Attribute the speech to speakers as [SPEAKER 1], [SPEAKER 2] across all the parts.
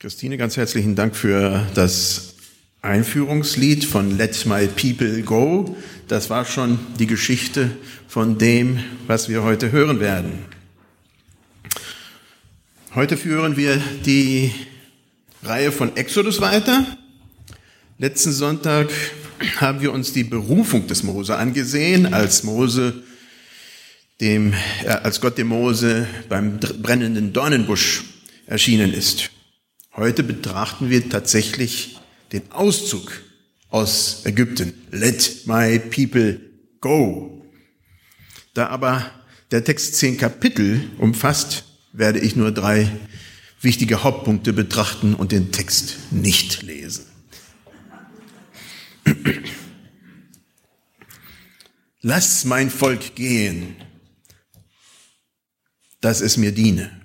[SPEAKER 1] Christine, ganz herzlichen Dank für das Einführungslied von Let My People Go. Das war schon die Geschichte von dem, was wir heute hören werden. Heute führen wir die Reihe von Exodus weiter. Letzten Sonntag haben wir uns die Berufung des Mose angesehen, als Mose dem, äh, als Gott dem Mose beim brennenden Dornenbusch erschienen ist. Heute betrachten wir tatsächlich den Auszug aus Ägypten. Let my people go. Da aber der Text zehn Kapitel umfasst, werde ich nur drei wichtige Hauptpunkte betrachten und den Text nicht lesen. Lass mein Volk gehen, dass es mir diene.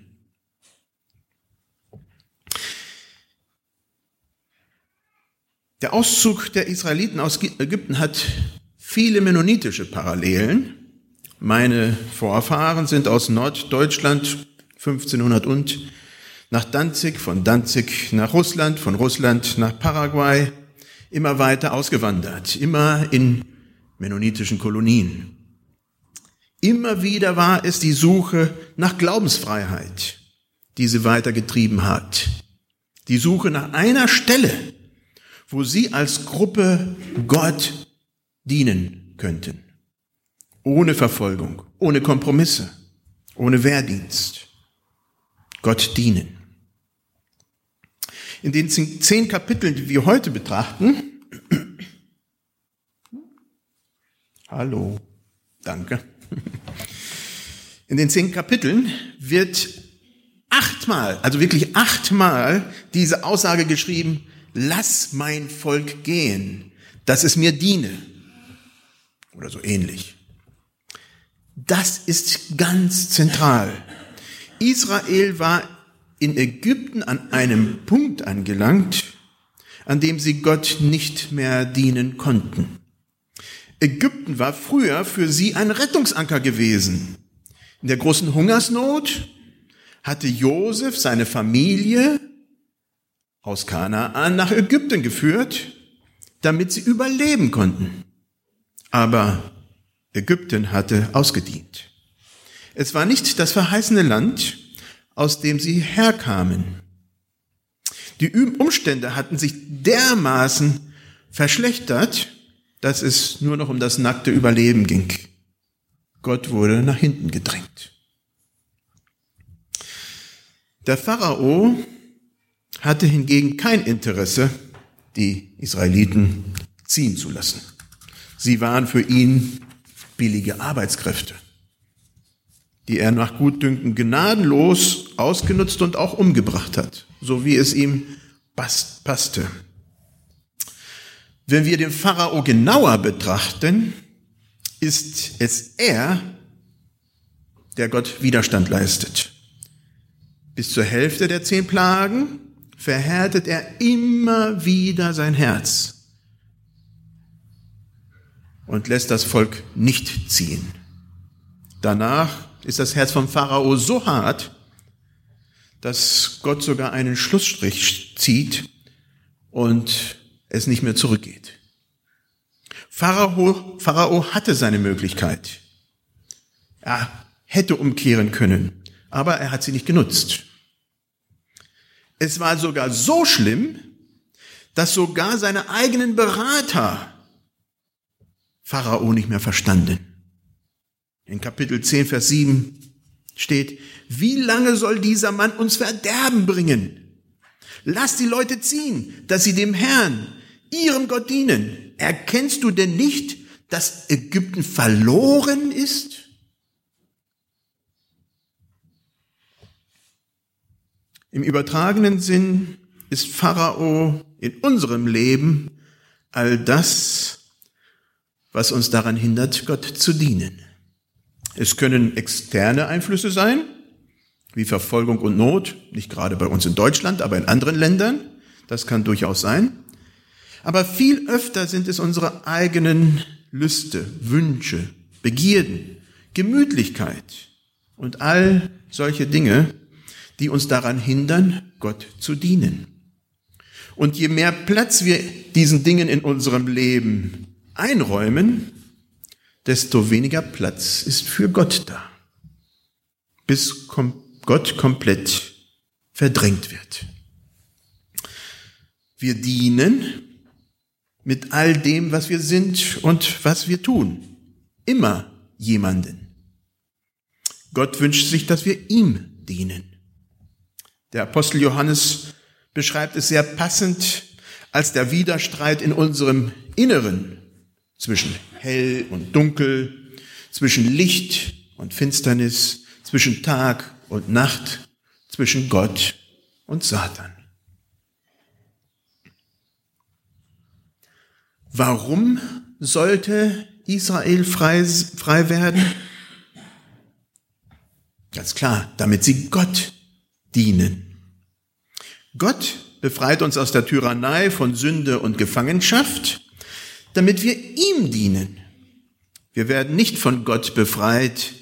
[SPEAKER 1] Der Auszug der Israeliten aus Ägypten hat viele mennonitische Parallelen. Meine Vorfahren sind aus Norddeutschland 1500 und nach Danzig, von Danzig nach Russland, von Russland nach Paraguay, immer weiter ausgewandert, immer in mennonitischen Kolonien. Immer wieder war es die Suche nach Glaubensfreiheit, die sie weitergetrieben hat. Die Suche nach einer Stelle, wo sie als Gruppe Gott dienen könnten. Ohne Verfolgung, ohne Kompromisse, ohne Wehrdienst. Gott dienen. In den zehn Kapiteln, die wir heute betrachten, hallo, danke. In den zehn Kapiteln wird achtmal, also wirklich achtmal diese Aussage geschrieben, lass mein Volk gehen, dass es mir diene. Oder so ähnlich. Das ist ganz zentral. Israel war in Ägypten an einem Punkt angelangt, an dem sie Gott nicht mehr dienen konnten. Ägypten war früher für sie ein Rettungsanker gewesen. In der großen Hungersnot hatte Josef seine Familie aus Kanaan nach Ägypten geführt, damit sie überleben konnten. Aber Ägypten hatte ausgedient. Es war nicht das verheißene Land, aus dem sie herkamen. Die Umstände hatten sich dermaßen verschlechtert, dass es nur noch um das nackte Überleben ging. Gott wurde nach hinten gedrängt. Der Pharao hatte hingegen kein Interesse, die Israeliten ziehen zu lassen. Sie waren für ihn billige Arbeitskräfte, die er nach Gutdünken gnadenlos ausgenutzt und auch umgebracht hat, so wie es ihm passte. Wenn wir den Pharao genauer betrachten, ist es er, der Gott Widerstand leistet. Bis zur Hälfte der zehn Plagen verhärtet er immer wieder sein Herz und lässt das Volk nicht ziehen. Danach ist das Herz vom Pharao so hart, dass Gott sogar einen Schlussstrich zieht und es nicht mehr zurückgeht. Pharao, Pharao hatte seine Möglichkeit. Er hätte umkehren können, aber er hat sie nicht genutzt. Es war sogar so schlimm, dass sogar seine eigenen Berater Pharao nicht mehr verstanden. In Kapitel 10, Vers 7 steht, wie lange soll dieser Mann uns Verderben bringen? Lass die Leute ziehen, dass sie dem Herrn, ihrem Gott dienen. Erkennst du denn nicht, dass Ägypten verloren ist? Im übertragenen Sinn ist Pharao in unserem Leben all das, was uns daran hindert, Gott zu dienen. Es können externe Einflüsse sein, wie Verfolgung und Not, nicht gerade bei uns in Deutschland, aber in anderen Ländern. Das kann durchaus sein. Aber viel öfter sind es unsere eigenen Lüste, Wünsche, Begierden, Gemütlichkeit und all solche Dinge, die uns daran hindern, Gott zu dienen. Und je mehr Platz wir diesen Dingen in unserem Leben einräumen, desto weniger Platz ist für Gott da, bis Gott komplett verdrängt wird. Wir dienen mit all dem, was wir sind und was wir tun, immer jemanden. Gott wünscht sich, dass wir ihm dienen. Der Apostel Johannes beschreibt es sehr passend als der Widerstreit in unserem Inneren zwischen hell und dunkel, zwischen Licht und Finsternis, zwischen Tag und Nacht, zwischen Gott und Satan. Warum sollte Israel frei, frei werden? Ganz klar, damit sie Gott dienen. Gott befreit uns aus der Tyrannei von Sünde und Gefangenschaft, damit wir ihm dienen. Wir werden nicht von Gott befreit,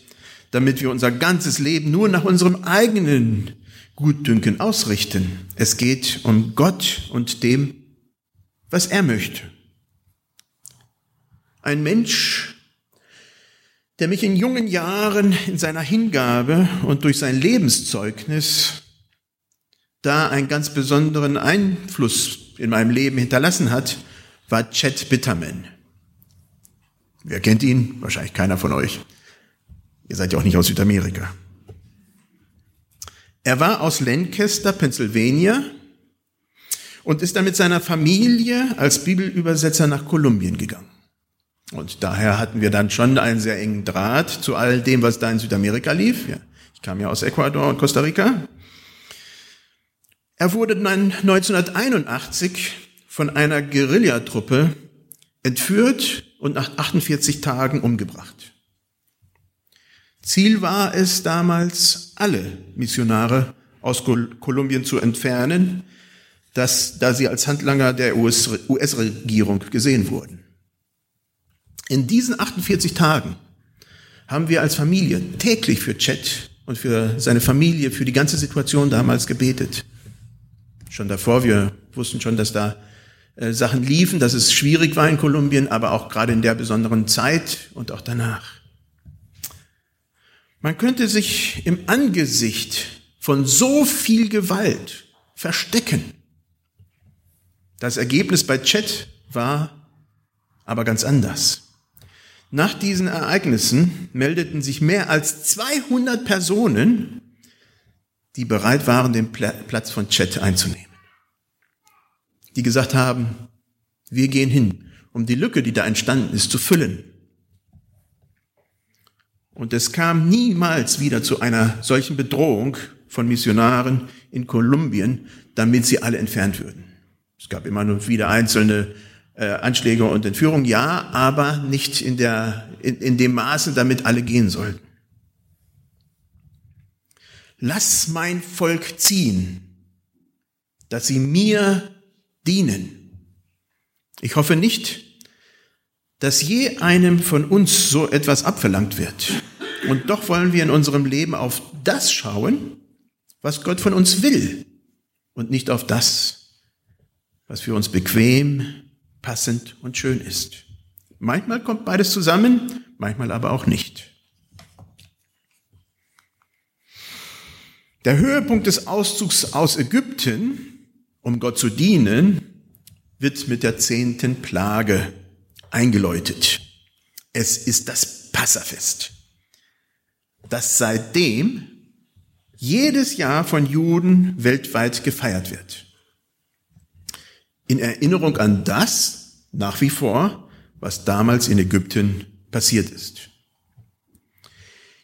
[SPEAKER 1] damit wir unser ganzes Leben nur nach unserem eigenen Gutdünken ausrichten. Es geht um Gott und dem, was er möchte. Ein Mensch, der mich in jungen Jahren in seiner Hingabe und durch sein Lebenszeugnis da einen ganz besonderen Einfluss in meinem Leben hinterlassen hat, war Chet Bitterman. Wer kennt ihn? Wahrscheinlich keiner von euch. Ihr seid ja auch nicht aus Südamerika. Er war aus Lancaster, Pennsylvania und ist dann mit seiner Familie als Bibelübersetzer nach Kolumbien gegangen. Und daher hatten wir dann schon einen sehr engen Draht zu all dem, was da in Südamerika lief. Ich kam ja aus Ecuador und Costa Rica. Er wurde dann 1981 von einer Guerillatruppe entführt und nach 48 Tagen umgebracht. Ziel war es damals, alle Missionare aus Kolumbien zu entfernen, dass, da sie als Handlanger der US-Regierung gesehen wurden. In diesen 48 Tagen haben wir als Familie täglich für Chet und für seine Familie, für die ganze Situation damals gebetet. Schon davor, wir wussten schon, dass da äh, Sachen liefen, dass es schwierig war in Kolumbien, aber auch gerade in der besonderen Zeit und auch danach. Man könnte sich im Angesicht von so viel Gewalt verstecken. Das Ergebnis bei Chet war aber ganz anders. Nach diesen Ereignissen meldeten sich mehr als 200 Personen, die bereit waren, den Platz von Chet einzunehmen. Die gesagt haben, wir gehen hin, um die Lücke, die da entstanden ist, zu füllen. Und es kam niemals wieder zu einer solchen Bedrohung von Missionaren in Kolumbien, damit sie alle entfernt würden. Es gab immer nur wieder einzelne äh, Anschläge und Entführungen, ja, aber nicht in, der, in, in dem Maße, damit alle gehen sollten. Lass mein Volk ziehen, dass sie mir dienen. Ich hoffe nicht, dass je einem von uns so etwas abverlangt wird. Und doch wollen wir in unserem Leben auf das schauen, was Gott von uns will und nicht auf das, was für uns bequem, passend und schön ist. Manchmal kommt beides zusammen, manchmal aber auch nicht. Der Höhepunkt des Auszugs aus Ägypten, um Gott zu dienen, wird mit der zehnten Plage eingeläutet. Es ist das Passafest, das seitdem jedes Jahr von Juden weltweit gefeiert wird in Erinnerung an das nach wie vor, was damals in Ägypten passiert ist.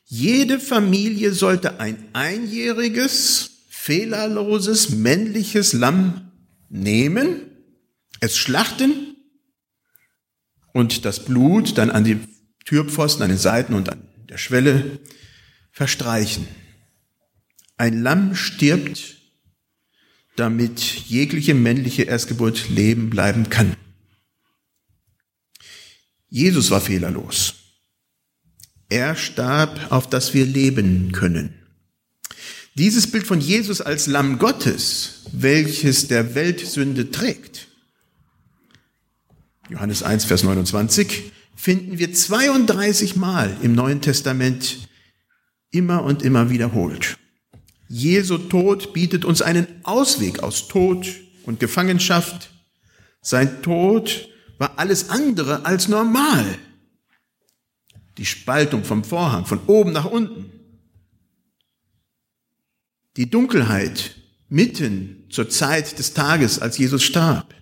[SPEAKER 1] Jede Familie sollte ein einjähriges, fehlerloses, männliches Lamm nehmen, es schlachten und das Blut dann an die Türpfosten, an den Seiten und an der Schwelle verstreichen. Ein Lamm stirbt damit jegliche männliche Erstgeburt leben bleiben kann. Jesus war fehlerlos. Er starb, auf dass wir leben können. Dieses Bild von Jesus als Lamm Gottes, welches der Weltsünde trägt, Johannes 1, Vers 29, finden wir 32 Mal im Neuen Testament immer und immer wiederholt. Jesu Tod bietet uns einen Ausweg aus Tod und Gefangenschaft. Sein Tod war alles andere als normal. Die Spaltung vom Vorhang von oben nach unten. Die Dunkelheit mitten zur Zeit des Tages, als Jesus starb.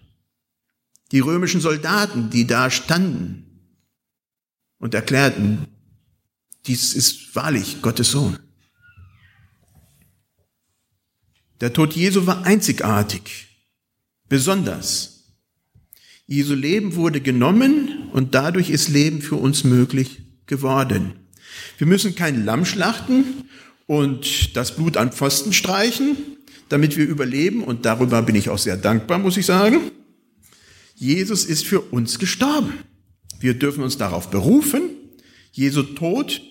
[SPEAKER 1] Die römischen Soldaten, die da standen und erklärten, dies ist wahrlich Gottes Sohn. Der Tod Jesu war einzigartig, besonders. Jesu Leben wurde genommen und dadurch ist Leben für uns möglich geworden. Wir müssen kein Lamm schlachten und das Blut an Pfosten streichen, damit wir überleben und darüber bin ich auch sehr dankbar, muss ich sagen. Jesus ist für uns gestorben. Wir dürfen uns darauf berufen. Jesu Tod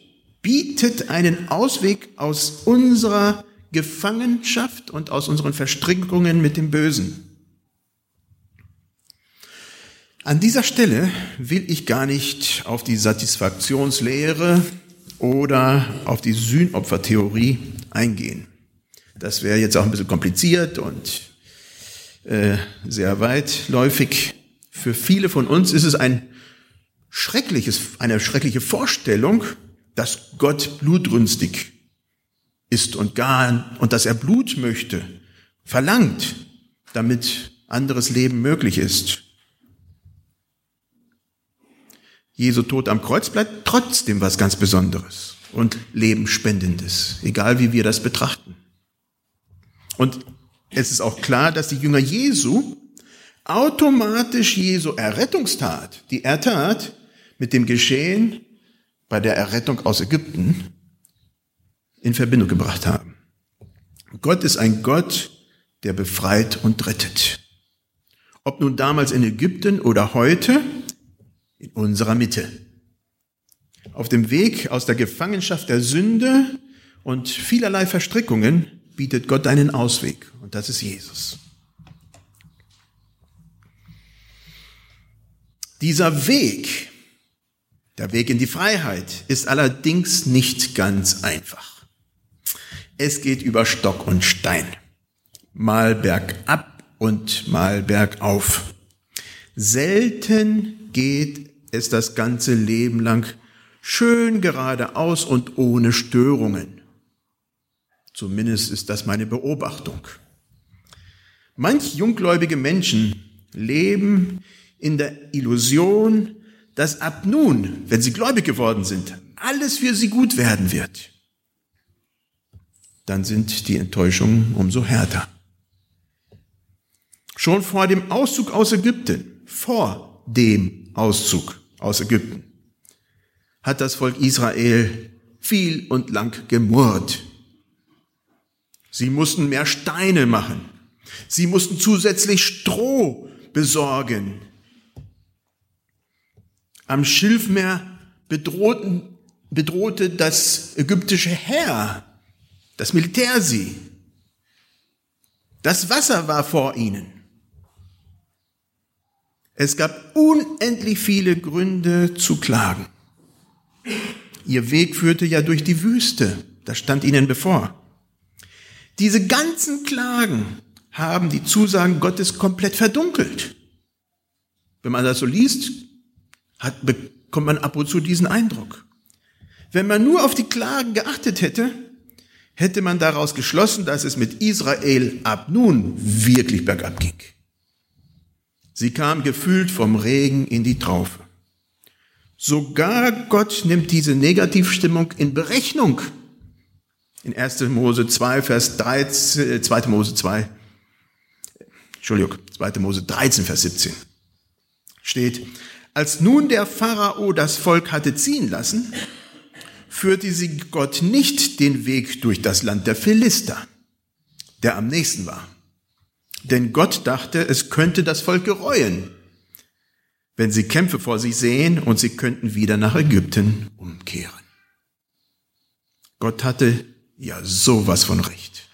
[SPEAKER 1] bietet einen Ausweg aus unserer Gefangenschaft und aus unseren Verstrickungen mit dem Bösen. An dieser Stelle will ich gar nicht auf die Satisfaktionslehre oder auf die Sühnopfertheorie eingehen. Das wäre jetzt auch ein bisschen kompliziert und äh, sehr weitläufig. Für viele von uns ist es ein schreckliches, eine schreckliche Vorstellung, dass Gott blutrünstig ist und gar, und dass er Blut möchte, verlangt, damit anderes Leben möglich ist. Jesu Tod am Kreuz bleibt trotzdem was ganz Besonderes und Lebensspendendes, egal wie wir das betrachten. Und es ist auch klar, dass die Jünger Jesu automatisch Jesu Errettungstat, die er tat, mit dem Geschehen bei der Errettung aus Ägypten in Verbindung gebracht haben. Gott ist ein Gott, der befreit und rettet. Ob nun damals in Ägypten oder heute, in unserer Mitte. Auf dem Weg aus der Gefangenschaft der Sünde und vielerlei Verstrickungen bietet Gott einen Ausweg und das ist Jesus. Dieser Weg, der Weg in die Freiheit, ist allerdings nicht ganz einfach. Es geht über Stock und Stein, mal bergab und mal bergauf. Selten geht es das ganze Leben lang schön geradeaus und ohne Störungen. Zumindest ist das meine Beobachtung. Manch junggläubige Menschen leben in der Illusion, dass ab nun, wenn sie gläubig geworden sind, alles für sie gut werden wird. Dann sind die Enttäuschungen umso härter. Schon vor dem Auszug aus Ägypten, vor dem Auszug, aus Ägypten, hat das Volk Israel viel und lang gemurrt. Sie mussten mehr Steine machen. Sie mussten zusätzlich Stroh besorgen. Am Schilfmeer bedrohten, bedrohte das ägyptische Heer, das Militär sie. Das Wasser war vor ihnen. Es gab unendlich viele Gründe zu klagen. Ihr Weg führte ja durch die Wüste, das stand ihnen bevor. Diese ganzen Klagen haben die Zusagen Gottes komplett verdunkelt. Wenn man das so liest, hat, bekommt man ab und zu diesen Eindruck. Wenn man nur auf die Klagen geachtet hätte, hätte man daraus geschlossen, dass es mit Israel ab nun wirklich bergab ging. Sie kam gefühlt vom Regen in die Traufe. Sogar Gott nimmt diese Negativstimmung in Berechnung. In 1. Mose 2, Vers 13, 2. Äh, Mose 2, Entschuldigung, 2. Mose 13, Vers 17 steht, als nun der Pharao das Volk hatte ziehen lassen, führte sie Gott nicht den Weg durch das Land der Philister, der am nächsten war. Denn Gott dachte, es könnte das Volk gereuen, wenn sie Kämpfe vor sich sehen und sie könnten wieder nach Ägypten umkehren. Gott hatte ja sowas von recht.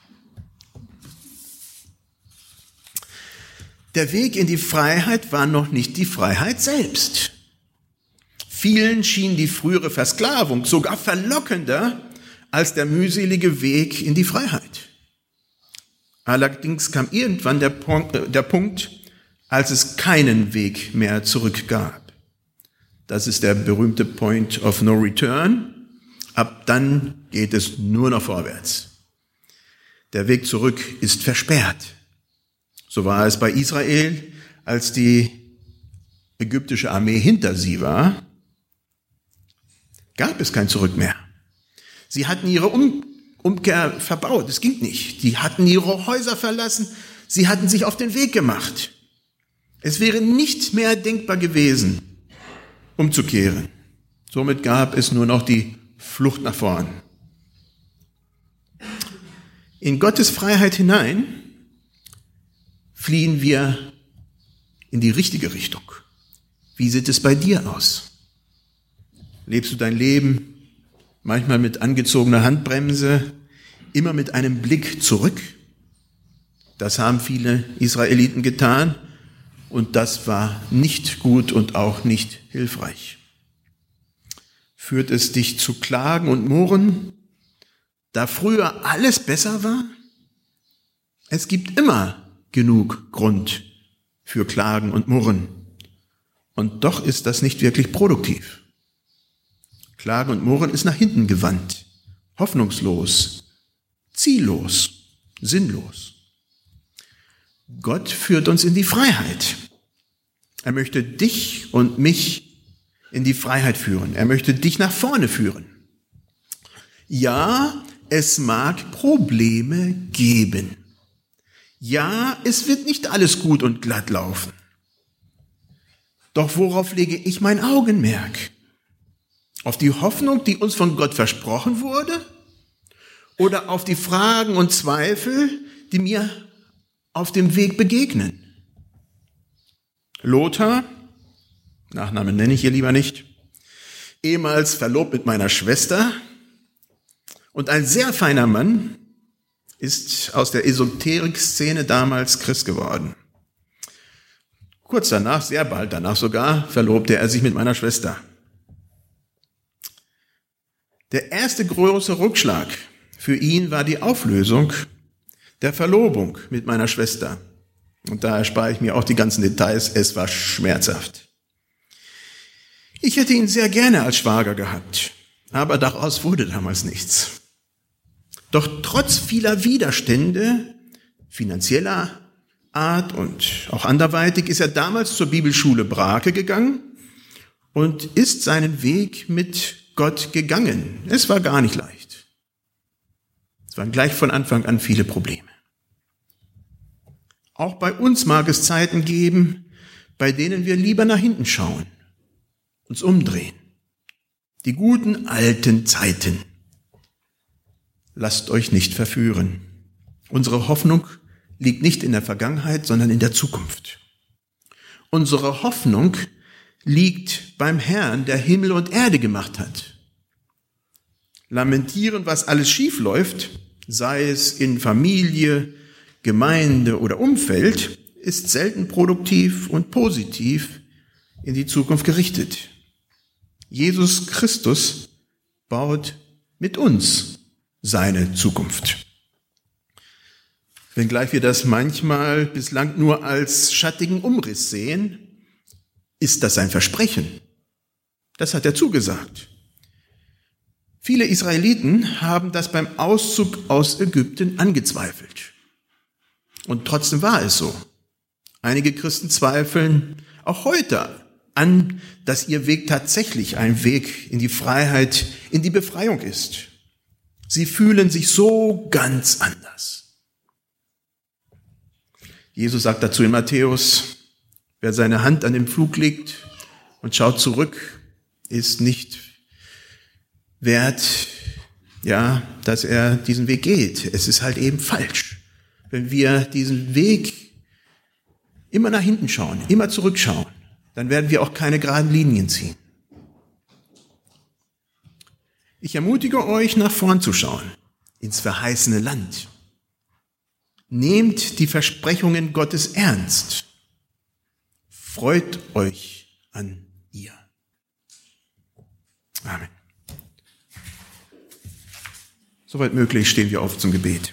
[SPEAKER 1] Der Weg in die Freiheit war noch nicht die Freiheit selbst. Vielen schien die frühere Versklavung sogar verlockender als der mühselige Weg in die Freiheit. Allerdings kam irgendwann der Punkt, äh, der Punkt, als es keinen Weg mehr zurück gab. Das ist der berühmte Point of No Return. Ab dann geht es nur noch vorwärts. Der Weg zurück ist versperrt. So war es bei Israel, als die ägyptische Armee hinter sie war, gab es kein Zurück mehr. Sie hatten ihre um Umkehr verbaut. Es ging nicht. Die hatten ihre Häuser verlassen. Sie hatten sich auf den Weg gemacht. Es wäre nicht mehr denkbar gewesen, umzukehren. Somit gab es nur noch die Flucht nach vorn. In Gottes Freiheit hinein fliehen wir in die richtige Richtung. Wie sieht es bei dir aus? Lebst du dein Leben manchmal mit angezogener Handbremse, immer mit einem Blick zurück? Das haben viele Israeliten getan und das war nicht gut und auch nicht hilfreich. Führt es dich zu Klagen und Murren, da früher alles besser war? Es gibt immer genug Grund für Klagen und Murren. Und doch ist das nicht wirklich produktiv. Klagen und Murren ist nach hinten gewandt, hoffnungslos, ziellos, sinnlos. Gott führt uns in die Freiheit. Er möchte dich und mich in die Freiheit führen. Er möchte dich nach vorne führen. Ja, es mag Probleme geben. Ja, es wird nicht alles gut und glatt laufen. Doch worauf lege ich mein Augenmerk? Auf die Hoffnung, die uns von Gott versprochen wurde? Oder auf die Fragen und Zweifel, die mir auf dem Weg begegnen? Lothar, Nachnamen nenne ich hier lieber nicht, ehemals verlobt mit meiner Schwester und ein sehr feiner Mann, ist aus der Esoterik-Szene damals Christ geworden. Kurz danach, sehr bald danach sogar, verlobte er sich mit meiner Schwester. Der erste große Rückschlag für ihn war die Auflösung der Verlobung mit meiner Schwester. Und da erspare ich mir auch die ganzen Details. Es war schmerzhaft. Ich hätte ihn sehr gerne als Schwager gehabt, aber daraus wurde damals nichts. Doch trotz vieler Widerstände, finanzieller Art und auch anderweitig, ist er damals zur Bibelschule Brake gegangen und ist seinen Weg mit Gott gegangen. Es war gar nicht leicht. Es waren gleich von Anfang an viele Probleme. Auch bei uns mag es Zeiten geben, bei denen wir lieber nach hinten schauen, uns umdrehen. Die guten alten Zeiten. Lasst euch nicht verführen. Unsere Hoffnung liegt nicht in der Vergangenheit, sondern in der Zukunft. Unsere Hoffnung liegt beim Herrn, der Himmel und Erde gemacht hat. Lamentieren, was alles schief läuft, sei es in Familie, Gemeinde oder Umfeld ist selten produktiv und positiv in die Zukunft gerichtet. Jesus Christus baut mit uns seine Zukunft. Wenngleich wir das manchmal bislang nur als schattigen Umriss sehen, ist das sein Versprechen. Das hat er zugesagt. Viele Israeliten haben das beim Auszug aus Ägypten angezweifelt. Und trotzdem war es so. Einige Christen zweifeln auch heute an, dass ihr Weg tatsächlich ein Weg in die Freiheit, in die Befreiung ist. Sie fühlen sich so ganz anders. Jesus sagt dazu in Matthäus, wer seine Hand an den Flug legt und schaut zurück, ist nicht wert, ja, dass er diesen Weg geht. Es ist halt eben falsch wenn wir diesen Weg immer nach hinten schauen, immer zurückschauen, dann werden wir auch keine geraden Linien ziehen. Ich ermutige euch, nach vorn zu schauen. ins verheißene Land. Nehmt die Versprechungen Gottes ernst. Freut euch an ihr. Amen. Soweit möglich stehen wir auf zum Gebet.